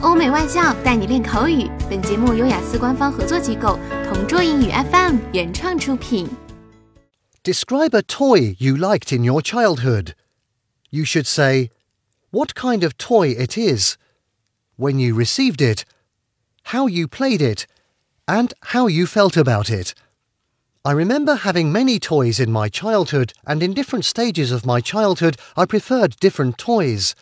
欧美外教带你练口语。本节目由雅思官方合作机构同桌英语 FM 原创出品。Describe a toy you liked in your childhood. You should say what kind of toy it is, when you received it, how you played it, and how you felt about it. I remember having many toys in my childhood, and in different stages of my childhood, I preferred different toys.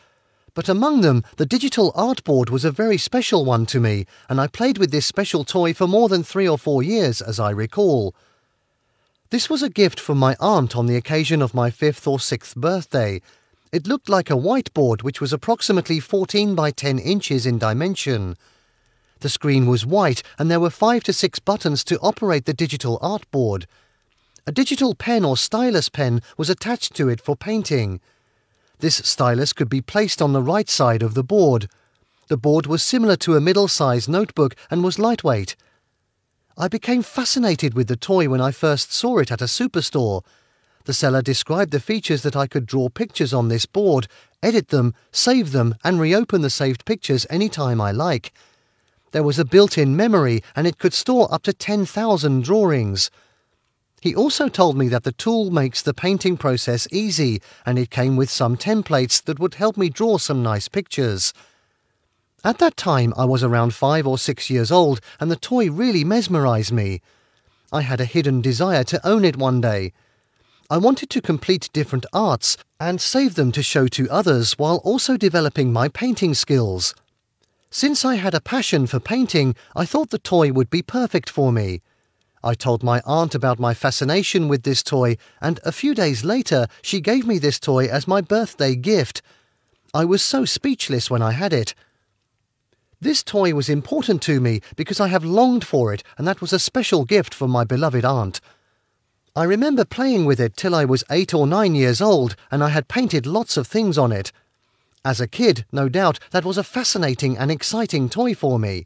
But among them, the digital artboard was a very special one to me, and I played with this special toy for more than three or four years, as I recall. This was a gift from my aunt on the occasion of my fifth or sixth birthday. It looked like a whiteboard which was approximately 14 by 10 inches in dimension. The screen was white and there were five to six buttons to operate the digital artboard. A digital pen or stylus pen was attached to it for painting. This stylus could be placed on the right side of the board. The board was similar to a middle sized notebook and was lightweight. I became fascinated with the toy when I first saw it at a superstore. The seller described the features that I could draw pictures on this board, edit them, save them, and reopen the saved pictures any time I like. There was a built in memory and it could store up to 10,000 drawings. He also told me that the tool makes the painting process easy and it came with some templates that would help me draw some nice pictures. At that time, I was around five or six years old and the toy really mesmerized me. I had a hidden desire to own it one day. I wanted to complete different arts and save them to show to others while also developing my painting skills. Since I had a passion for painting, I thought the toy would be perfect for me. I told my aunt about my fascination with this toy, and a few days later she gave me this toy as my birthday gift. I was so speechless when I had it. This toy was important to me because I have longed for it, and that was a special gift from my beloved aunt. I remember playing with it till I was eight or nine years old, and I had painted lots of things on it. As a kid, no doubt, that was a fascinating and exciting toy for me.